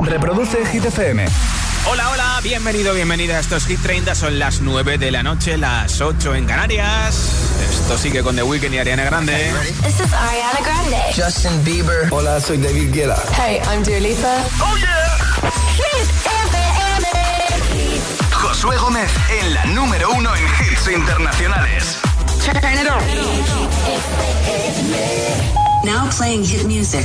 Reproduce Hit FM. Hola, hola, bienvenido, bienvenida a estos Hit 30. Son las 9 de la noche, las 8 en Canarias. Esto sigue con The Weeknd y Ariana Grande. This is Ariana Grande. Justin Bieber. Hola, soy David Guetta. Hey, I'm Dua Lipa. ¡Oh, yeah! Hit FM. Josué Gómez en la número uno en hits internacionales. Turn it on. Now playing hit music.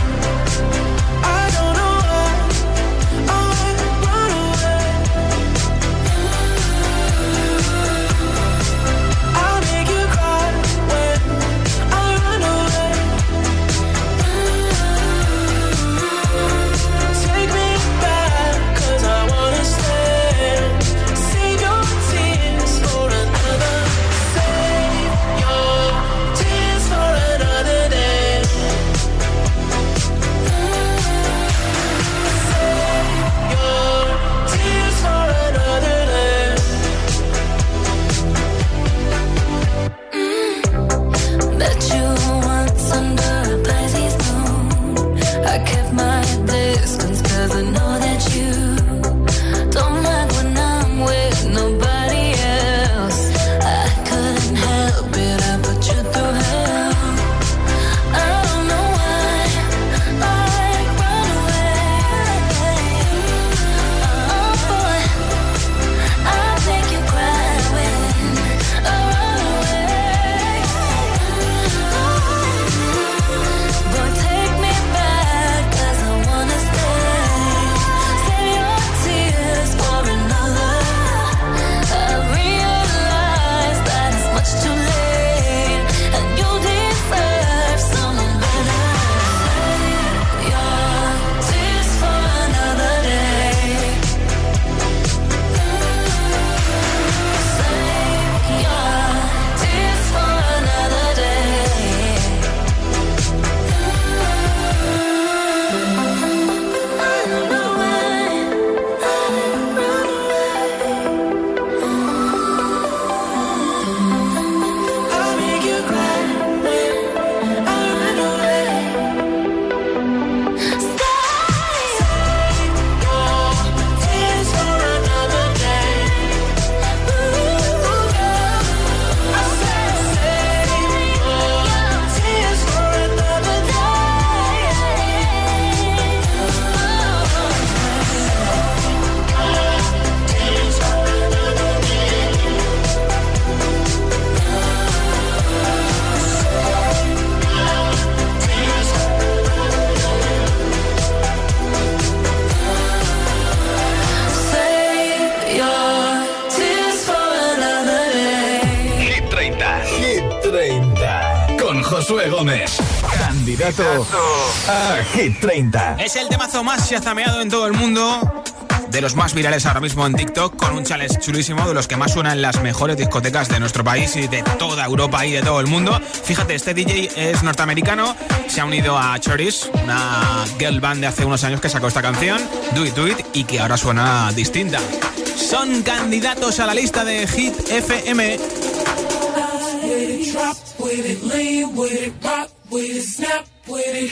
Hit 30. Es el temazo más chazameado en todo el mundo. De los más virales ahora mismo en TikTok, con un challenge chulísimo de los que más suenan en las mejores discotecas de nuestro país y de toda Europa y de todo el mundo. Fíjate, este DJ es norteamericano, se ha unido a Choriz, una girl band de hace unos años que sacó esta canción, Do It Do It, y que ahora suena distinta. Son candidatos a la lista de Hit FM. with it, drop with it, lean with it, rock with it, snap with it.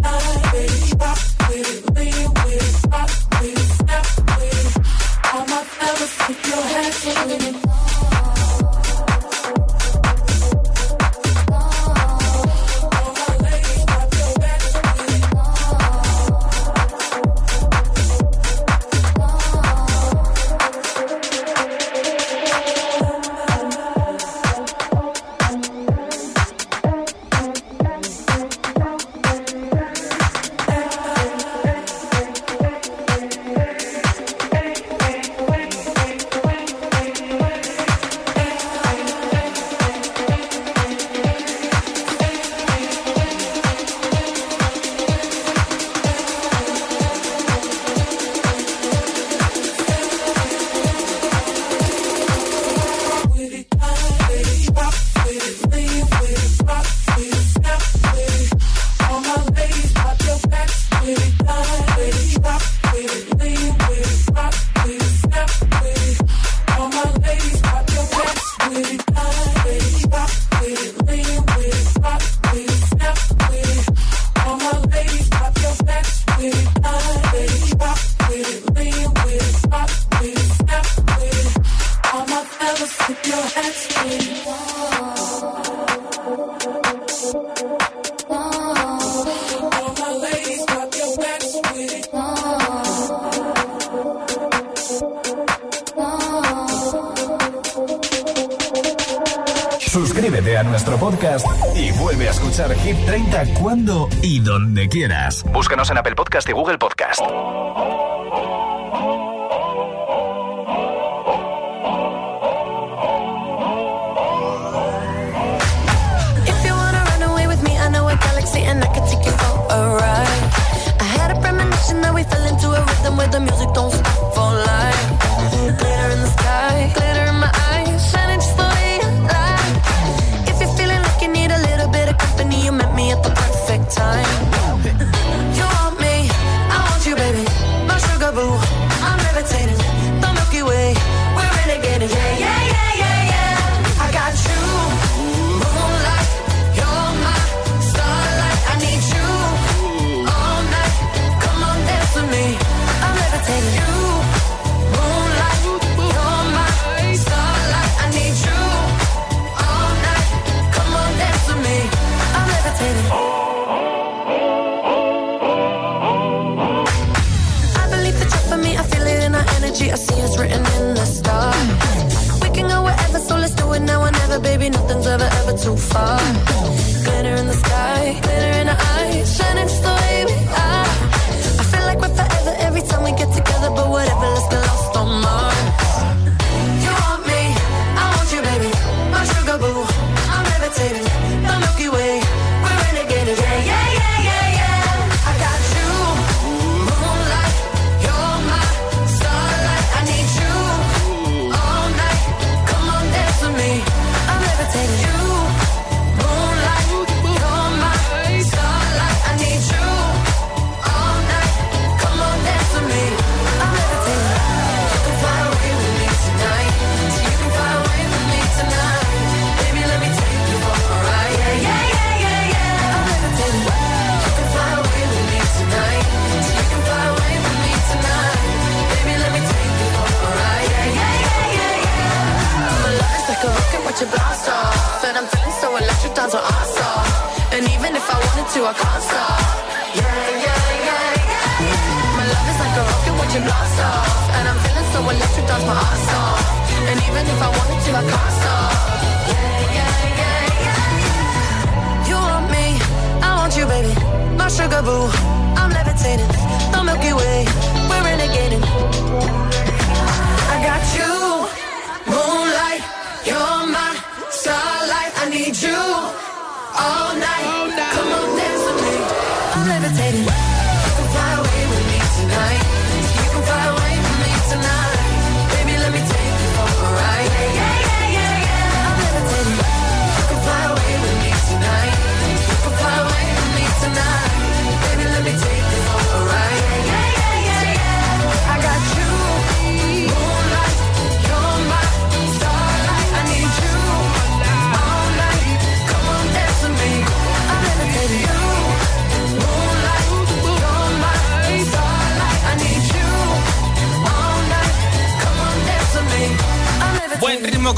en Apple Podcast y Google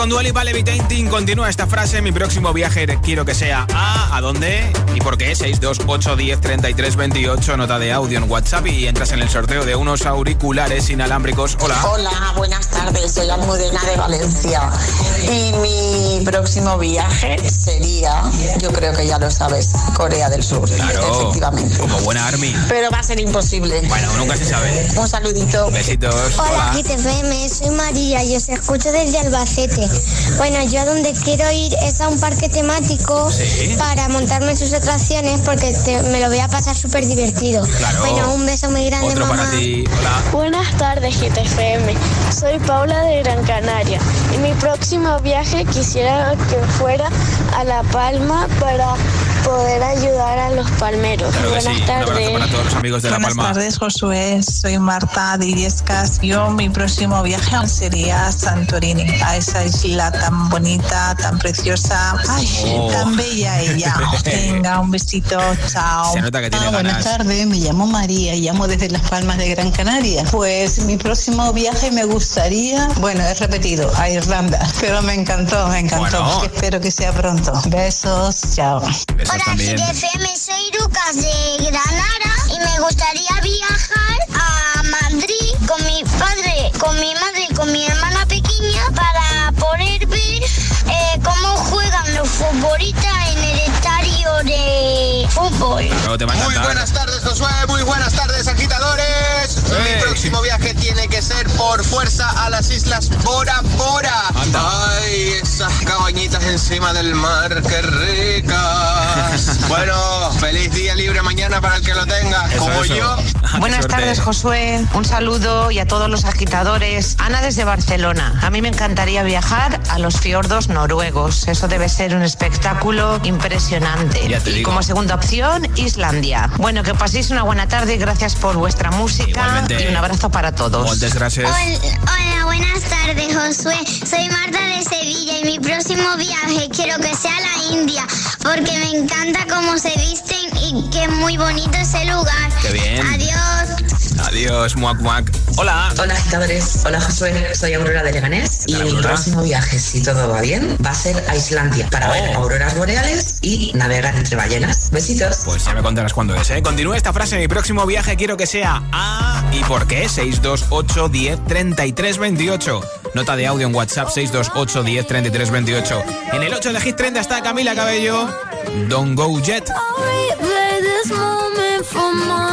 con Dual y Vale Vitainting. Continúa esta frase. Mi próximo viaje quiero que sea a. ¿A dónde? ¿Y por qué? 628 10 33 28. Nota de audio en WhatsApp y entras en el sorteo de unos auriculares inalámbricos. Hola. Hola, buenas tardes. Soy Almudena de Valencia. Y mi próximo viaje sería, yo creo que ya lo sabes, Corea del Sur. Claro, efectivamente. Como buena Army. Pero va a ser imposible. Bueno, nunca se sabe. Un saludito. Besitos. Hola, Hola. GTFM. Soy María y os escucho desde Albacete. Bueno, yo a donde quiero ir es a un parque temático para montarme en sus atracciones porque me lo voy a pasar súper divertido. Bueno, un beso muy grande, mamá. Buenas tardes, GTFM. Soy Paula de Gran Canaria y mi próximo viaje quisiera que fuera a La Palma para poder ayudar a los palmeros. Buenas tardes. Buenas tardes, Josué. Soy Marta de Illescas. Yo, mi próximo viaje sería Santorini, a esa isla tan bonita, tan preciosa. Ay, tan bella ella. Venga, un besito. Chao. Se nota que tiene ah, Buenas tardes, me llamo María y llamo desde Las Palmas de Gran Canaria. Pues mi próximo viaje me gustaría, bueno, he repetido, a Irlanda, pero me encantó, me encantó. Espero que sea pronto. Besos, chao. Hola, también. FM, soy Lucas de Granada y me gustaría viajar a Madrid con mi padre, con mi madre te Muy buenas tardes, Josué. Muy buenas tardes, agitadores. Mi próximo viaje tiene que ser por fuerza a las islas Bora Bora. Anda. Ay, esas cabañitas encima del mar, qué ricas. bueno, feliz día libre mañana para el que lo tenga, Eso, como eso. yo. Buenas tardes, Josué. Un saludo y a todos los agitadores. Ana desde Barcelona. A mí me encantaría viajar a los fiordos noruegos. Eso debe ser un espectáculo impresionante. Ya te y digo. como segunda opción, Islandia. Bueno, que paséis una buena tarde y gracias por vuestra música. Igualmente. Y un abrazo para todos. Moltes gracias. Hola, buenas tardes, Josué. Soy Marta de Sevilla y mi próximo viaje quiero que sea a la India porque me encanta cómo se visten y que es muy bonito ese lugar. Qué bien. Adiós. Adiós, muac muac. Hola. Hola agitadores, hola Josué, soy Aurora de Leganés y mi próximo viaje, si todo va bien, va a ser a Islandia para Oh. ver auroras boreales y navegar entre ballenas. Besitos. Pues ya me contarás cuándo es, ¿eh? Continúa esta frase. Mi próximo viaje quiero que sea a... ¿Y por qué? 628 10 33 28. Nota de audio en WhatsApp 628 10 33 28. En el 8 de Hit 30 está Camila Cabello. Don't go jet. replay this moment for months.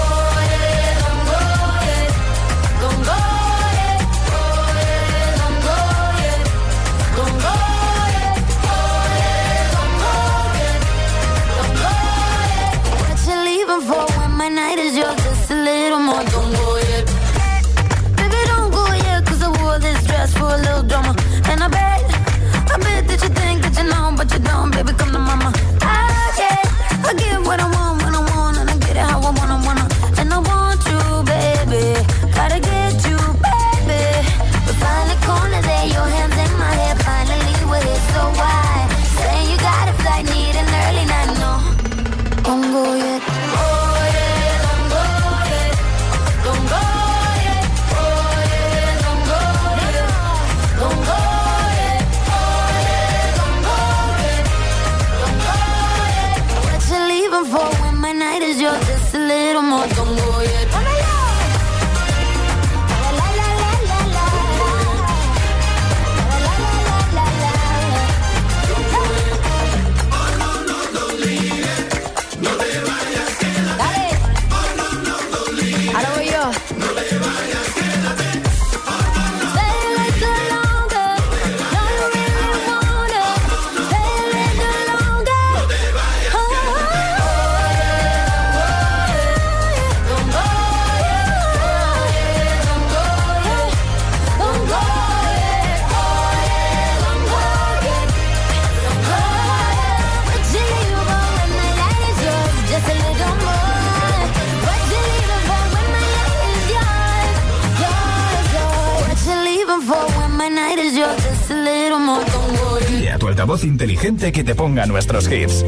Inteligente que te ponga nuestros hits.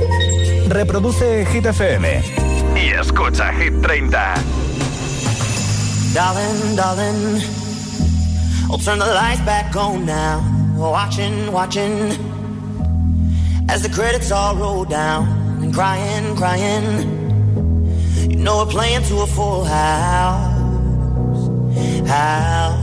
Reproduce Hit FM. Y escucha Hit 30. Darling, darling, I'll turn the lights back on now. Watching, watching, as the credits all roll down. And crying, crying, you know we're playing to a full house. House.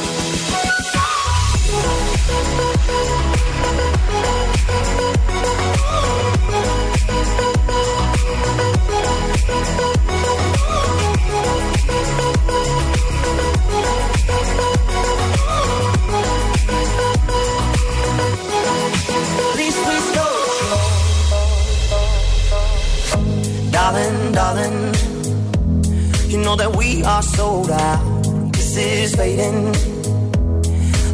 Darling, you know that we are sold out. This is fading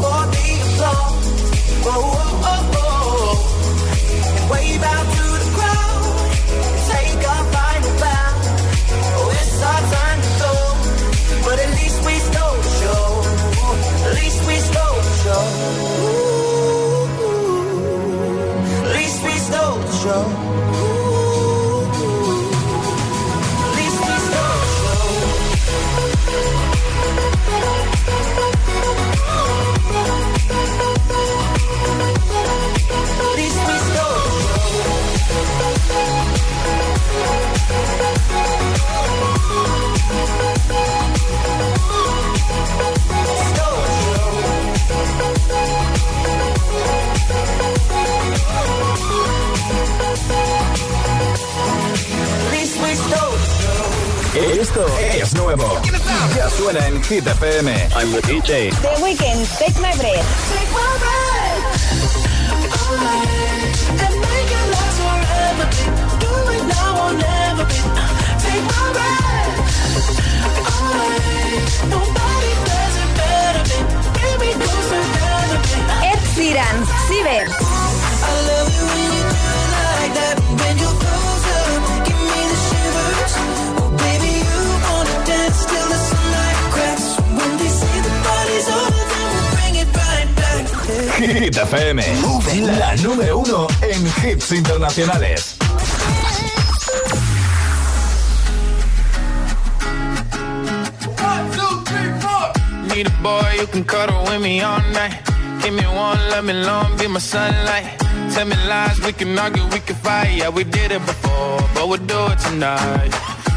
For the. Oh, oh, oh, oh. And wave out to the crowd take our final bow. Oh, it's our time to go, but at least we stole the show. At least we stole the show. At least we stole the show. Esto es nuevo. Ya suena en Hit FM. I'm the DJ. The Weeknd, Take My Breath. Ed Sheeran, Ciber. Hit FM. La número uno en hits internacionales. Need a boy you can cuddle with me all night. Give me one, let me long, be my sunlight. Tell me lies, we can argue, we can fight. Yeah, we did it before, but we'll do it tonight.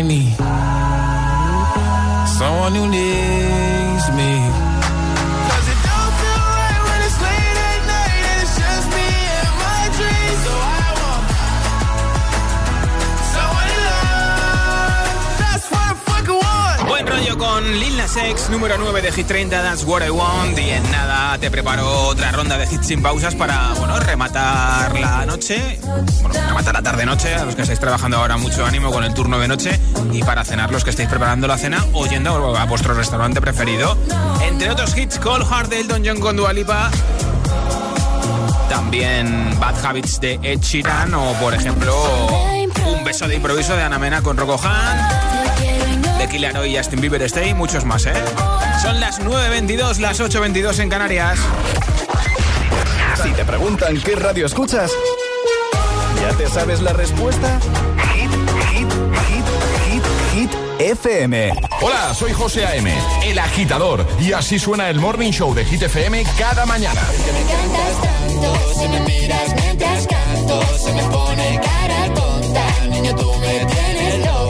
I need someone who needs con Lil Nas X, número 9 de Hit 30, That's What I Want. Y en nada te preparo otra ronda de hits sin pausas para, bueno, rematar la noche. Bueno, rematar la tarde-noche, a los que estáis trabajando ahora mucho ánimo con el turno de noche. Y para cenar, los que estáis preparando la cena o yendo a vuestro restaurante preferido. Entre otros hits, Cold Heart de Elton John con Dua Lipa. también Bad Habits de Ed Sheeran o, por ejemplo, Un beso de improviso de Ana Mena con Rocco Han, de Killer y Justin Bieber Stay y muchos más, ¿eh? Son las 9.22, las 8.22 en Canarias. Si te preguntan qué radio escuchas, ¿ya te sabes la respuesta? Hit, hit, hit, hit, hit, FM. Hola, soy José A.M., el agitador, y así suena el Morning Show de Hit FM cada mañana. Me encantas tanto, si me miras mientras canto, se me pone cara tonta, niño tú me tienes loca.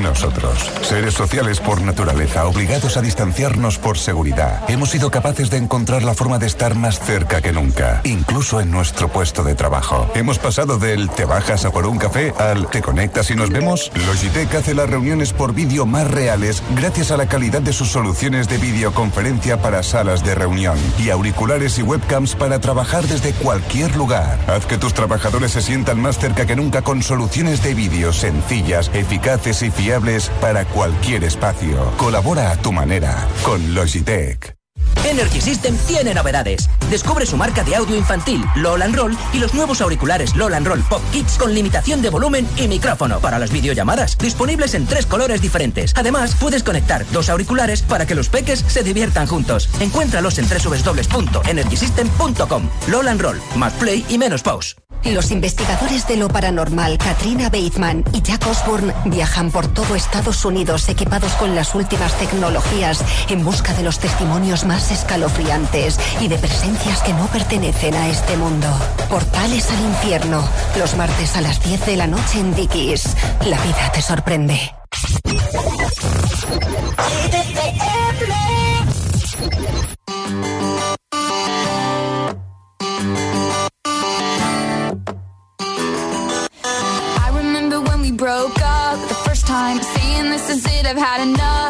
Nosotros, seres sociales por naturaleza, obligados a distanciarnos por seguridad, hemos sido capaces de encontrar la forma de estar más cerca que nunca, incluso en nuestro puesto de trabajo. Hemos pasado del te bajas a por un café al te conectas y nos vemos. Logitech hace las reuniones por vídeo más reales gracias a la calidad de sus soluciones de videoconferencia para salas de reunión y auriculares y webcams para trabajar desde cualquier lugar. Haz que tus trabajadores se sientan más cerca que nunca con soluciones de vídeo sencillas, eficaces y fiables para cualquier espacio. Colabora a tu manera con Logitech. Energy System tiene novedades. Descubre su marca de audio infantil, LOL and Roll, y los nuevos auriculares LOL and Roll Pop Kids con limitación de volumen y micrófono para las videollamadas, disponibles en tres colores diferentes. Además, puedes conectar dos auriculares para que los peques se diviertan juntos. Encuéntralos en www.energysystem.com. LOL and Roll, más play y menos pause. Los investigadores de lo paranormal, Katrina Bateman y Jack Osbourne, viajan por todo Estados Unidos equipados con las últimas tecnologías en busca de los testimonios más escalofriantes y de presencias que no pertenecen a este mundo. Portales al infierno, los martes a las 10 de la noche en Dickies. La vida te sorprende. I remember when we broke up the first time, had enough.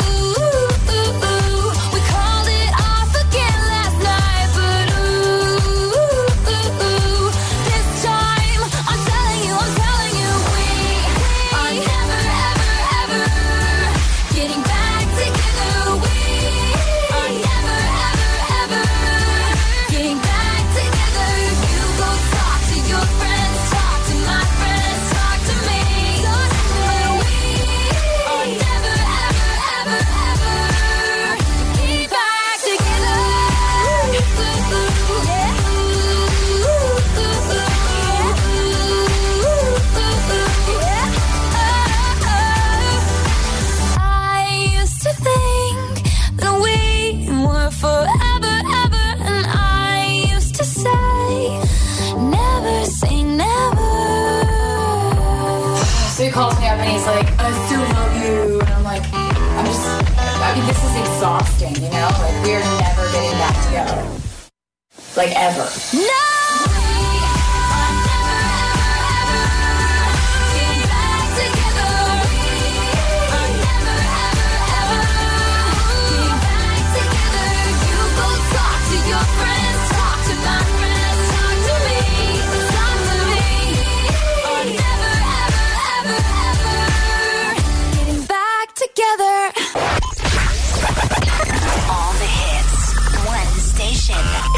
Like, ever. No!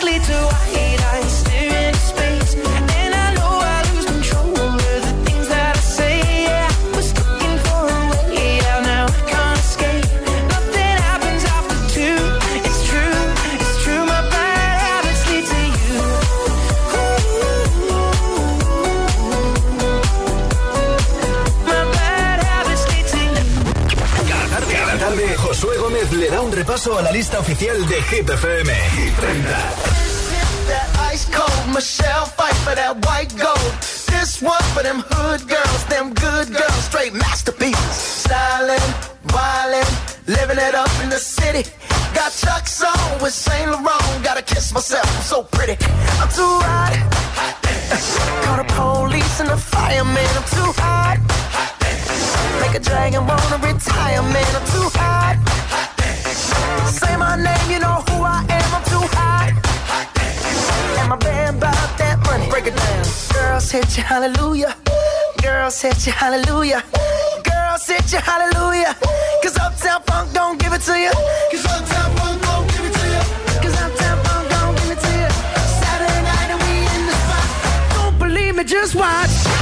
Lead to white eyes repaso a la lista oficial de Hit FM. Hit 30. That ice cold Michelle fight for that white gold. This one for them hood girls, them good girls, straight masterpieces. Stylin', wildin', living it up in the city. Got Chuck's on with Saint Laurent. Gotta kiss myself, I'm so pretty. I'm too hot. Call the police and the fireman. I'm too hot. Make a dragon wanna retire, man. I'm too hot. Say my name, you know who I am. I'm too hot. And my band bought that money. Break it down. Girls hit you, hallelujah. Girls hit you, hallelujah. Girls hit you, hallelujah. Cause Uptown Funk don't give it to you. Cause Uptown Funk don't give it to you. Cause Uptown Funk don't give it to you. Saturday night and we in the spot. Don't believe me, just watch.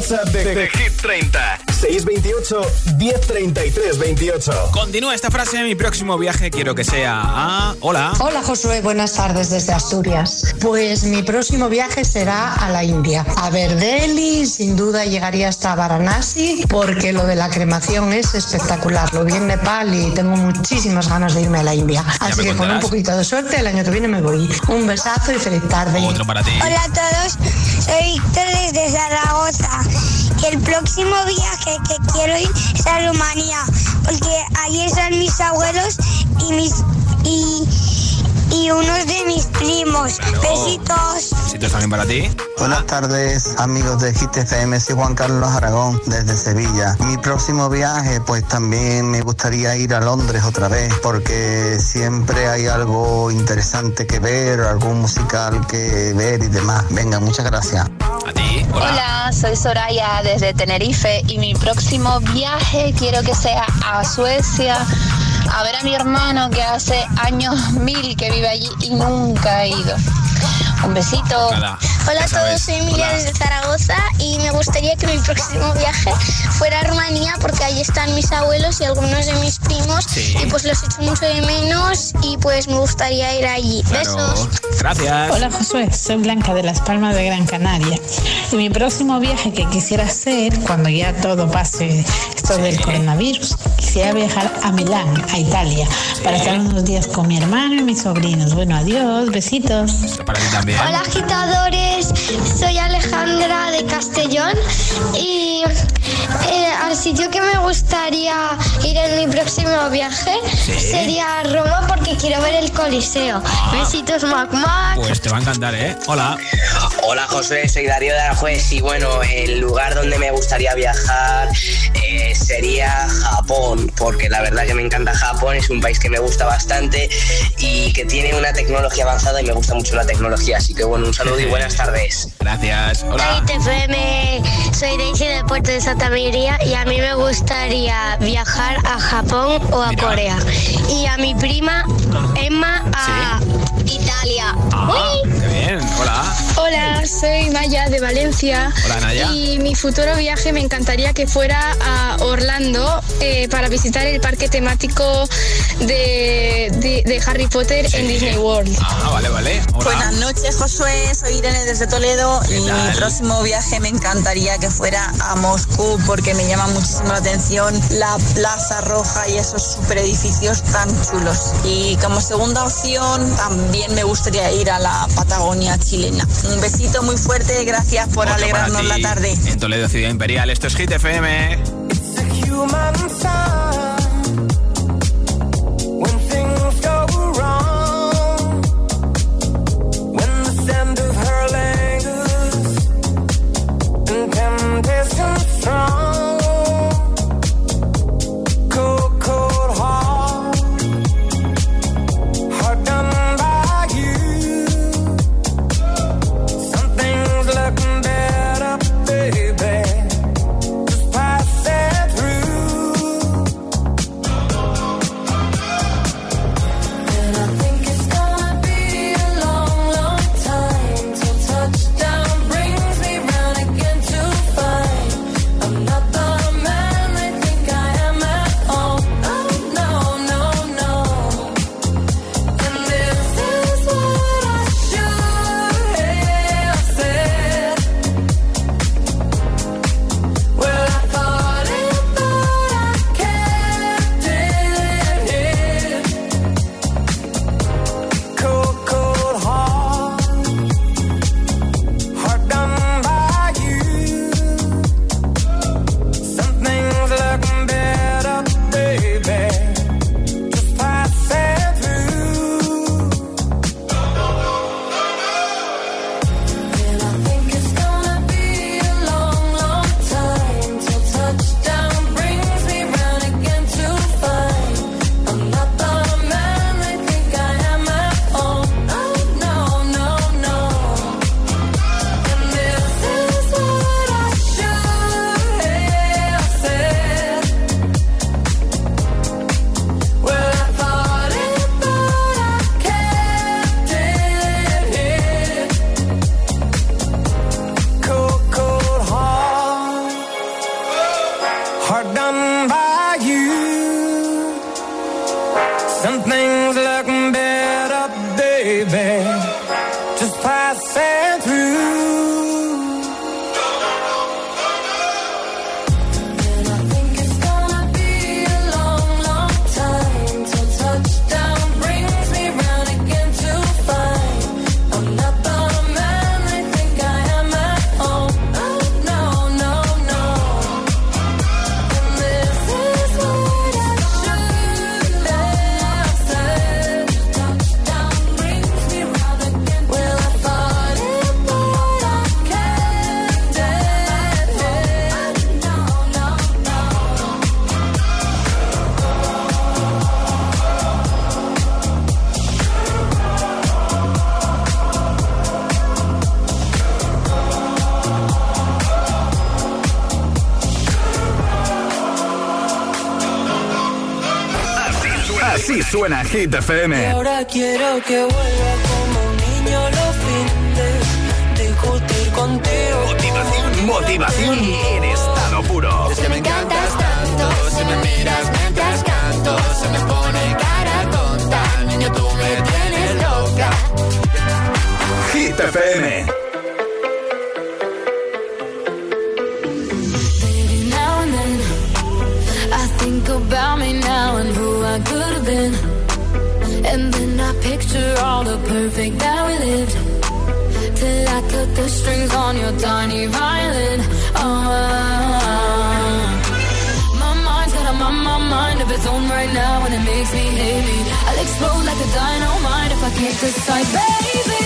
WhatsApp de, de Hit 30 628 1033 28 Continúa esta frase. Mi próximo viaje quiero que sea a. Hola. Hola Josué, buenas tardes desde Asturias. Pues mi próximo viaje será a la India. A ver Delhi, sin duda llegaría hasta Varanasi, porque lo de la cremación es espectacular. Lo vi en Nepal y tengo muchísimas ganas de irme a la India. Así me que con un poquito de suerte, el año que viene me voy. Un besazo y feliz tarde. Otro para ti. Hola a todos, soy Víctor desde Zaragoza. El próximo viaje que quiero ir es a Rumanía, porque ahí están mis abuelos y mis y, y unos de mis primos. Besitos. Besitos también para ti. Buenas tardes amigos de Hit FM, soy Juan Carlos Aragón desde Sevilla. Mi próximo viaje pues también me gustaría ir a Londres otra vez porque siempre hay algo interesante que ver, algún musical que ver y demás. Venga, muchas gracias. A ti. Hola, soy Soraya desde Tenerife y mi próximo viaje quiero que sea a Suecia a ver a mi hermano que hace años mil que vive allí y nunca ha ido. Un besito. Nada. Hola a todos, soy Emilia Hola. desde Zaragoza y me gustaría que mi próximo viaje fuera a Rumanía porque ahí están mis abuelos y algunos de mis primos Sí. y pues los echo mucho de menos y pues me gustaría ir allí. Besos. Claro. Gracias. Hola Josué, soy Blanca de Las Palmas de Gran Canaria. Y mi próximo viaje que quisiera hacer, cuando ya todo pase esto del coronavirus, quisiera viajar a Milán, a Italia, para estar unos días con mi hermano y mis sobrinos. Bueno, adiós, besitos. Para ti también. Hola agitadores, soy Alejandra de Castellón y eh, al sitio que me gustaría ir en mi próximo viaje Sí. sería Roma porque quiero ver el Coliseo. Besitos, Mac Mac. Pues te va a encantar, ¿eh? Hola. Hola José, soy Darío de Aranjuez y bueno, el lugar donde me gustaría viajar eh, sería Japón, porque la verdad que me encanta Japón, es un país que me gusta bastante y que tiene una tecnología avanzada y me gusta mucho la tecnología, así que bueno, un saludo y buenas tardes. Gracias. Hola. TFM, soy Daisy del puerto de Santa María y a mí me gustaría viajar a Japón o a Corea. Y a mi prima Emma a Italia. Ah, qué bien. Hola. Hola, soy Maya de Valencia. Hola, Naya. Y mi futuro viaje me encantaría que fuera a Orlando eh, para visitar el parque temático de, de- de Harry Potter en Disney World. Ah, vale, vale. Hola. Buenas noches, Josué. Soy Irene desde Toledo y tal? mi próximo viaje me encantaría que fuera a Moscú porque me llama muchísimo la atención la Plaza Roja y esos super edificios tan chulos. Y como segunda opción, también me gustaría ir a la Patagonia chilena. Un besito muy fuerte, gracias por Otro alegrarnos la tarde. En Toledo, Ciudad Imperial. Esto es Hit FM. human Suena Hit FM. Y ahora quiero que vuelva como un niño los fines. Discutir contigo. Motivación, motivación en estado puro. Es que me encantas tanto. Si me miras mientras canto, se me pone cara tonta. Niño, tú me tienes loca. Hit FM. And then I picture all the perfect that we lived. Till I cut the strings on your tiny violin. Oh. My mind's got a my, my mind of its own right now, and it makes me heavy. I'll explode like a dynamite if I can't decide, baby.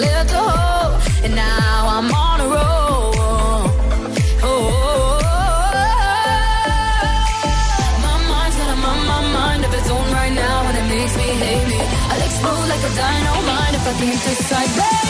left a hole, and now I'm on a roll. Oh, my mind's got a mind of its own right now, and it makes me hate me. I explode like a dynamite if I can't decide.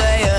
say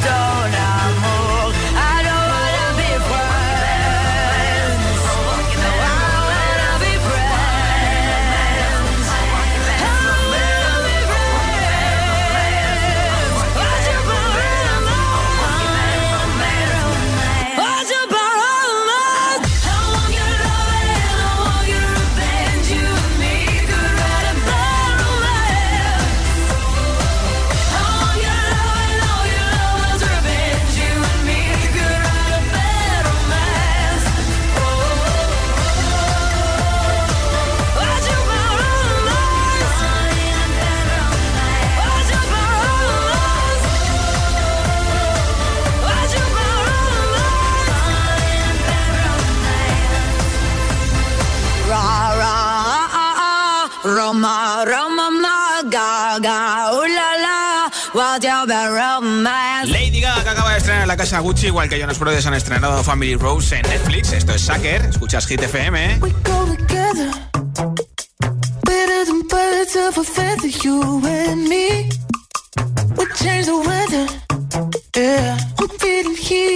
찾아 la casa Gucci, igual que Jonas Brothers han estrenado Family Rose en Netflix. Esto es Sacker, escuchas Hit FM. We go together, change the weather, yeah. Here.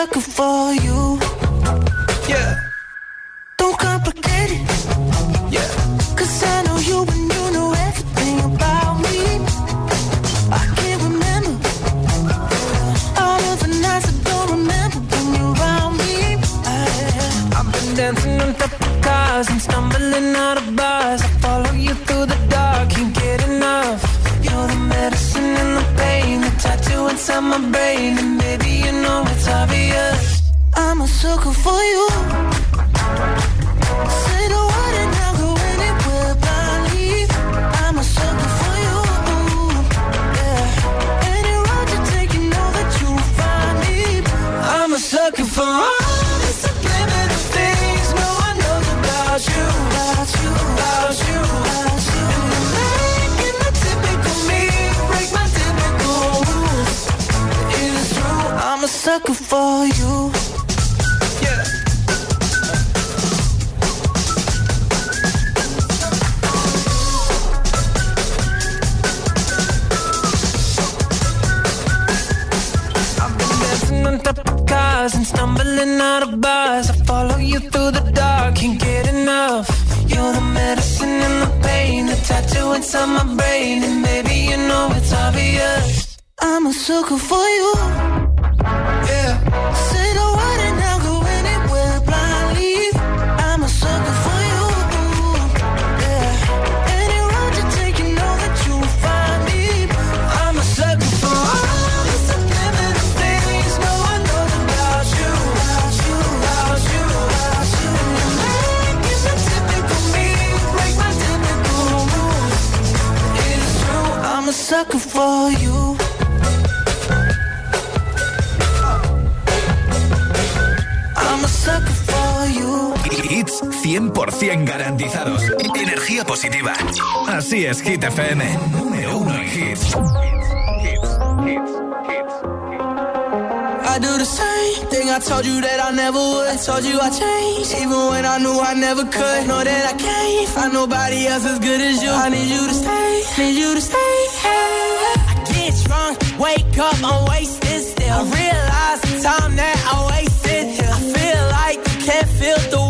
looking for positiva. Así es, Hit FM. Número uno en hits. I do the same thing I told you that I never would. Told you I changed, even when I knew I never could. Know that I can't find nobody else as good as you. I need you to stay, need you to stay. I get drunk, wake up, I'm wasted still. I realize the time that I wasted. I feel like you can't feel the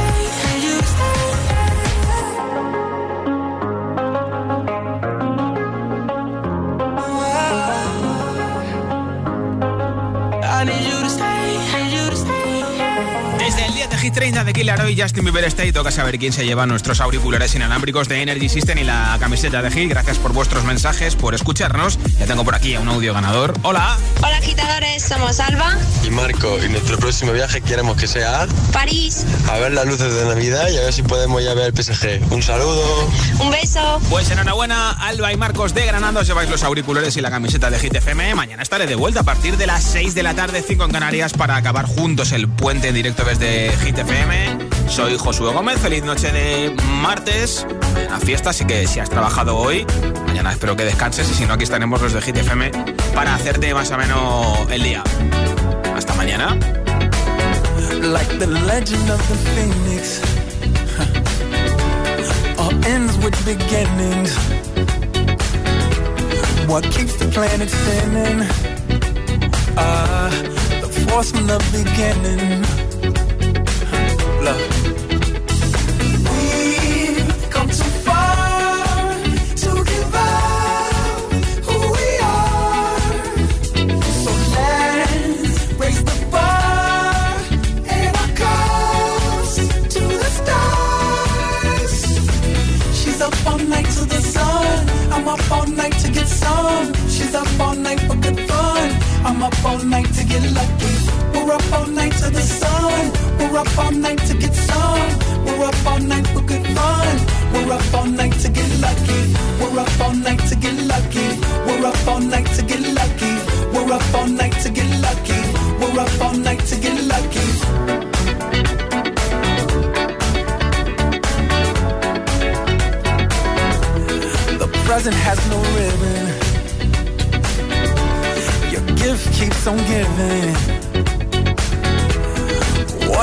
Desde el día de Hit 30 de Killer Hoy, Justin Bieber está y toca saber quién se lleva nuestros auriculares inalámbricos de Energy System y la camiseta de Hit. Gracias por vuestros mensajes, por escucharnos. Ya tengo por aquí a un audio ganador. Hola. Hola agitadores, somos Alba, Y Marco, y nuestro próximo viaje queremos que sea París, a ver las luces de Navidad y a ver si podemos ya ver el PSG. Un saludo. un beso. Pues enhorabuena, Alba y Marcos de Granada. Os lleváis los auriculares y la camiseta de Hit FM. Mañana estaré de vuelta a partir de las 6 de la tarde, 5 en Canarias, para acabar juntos el puente en directo desde Hit FM. Soy Josué Gómez. Feliz noche de martes. Mañana fiesta, así que si has trabajado hoy, mañana espero que descanses. Y si no, aquí estaremos los de Hit FM para hacerte más o menos el día. Hasta mañana. like the legend of the phoenix. All ends with beginnings. What keeps the planet spinning? Ah, the force from the beginning. love.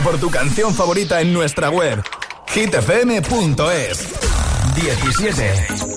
Por tu canción favorita en nuestra web hitfm.es 17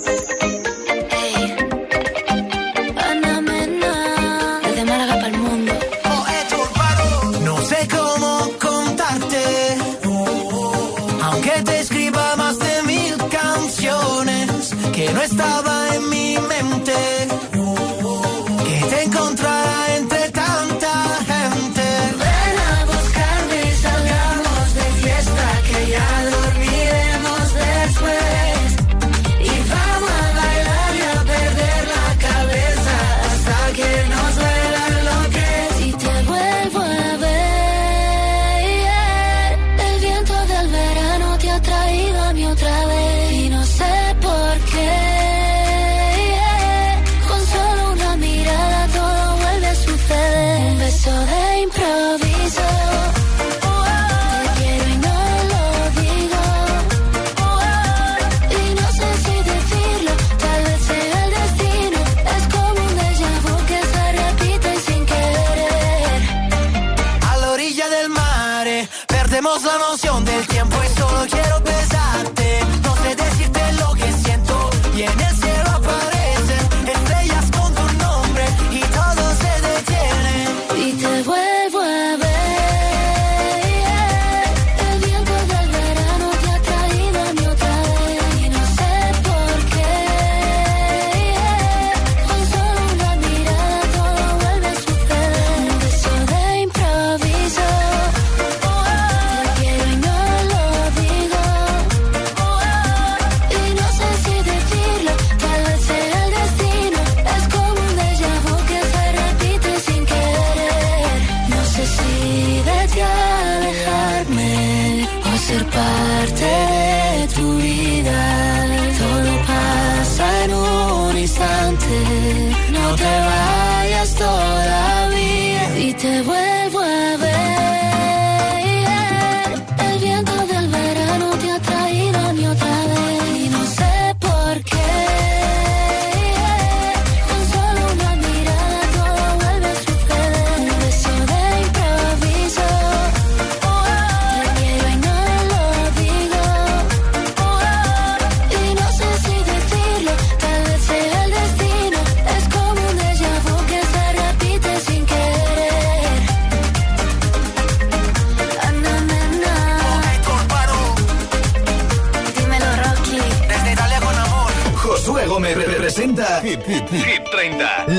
la noción del tiempo y solo quiero besarte. No sé decirte lo que siento y en el cielo aparecen estrellas con tu nombre y todo se detiene. Y te vuelvo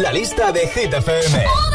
la lista de Hit FM.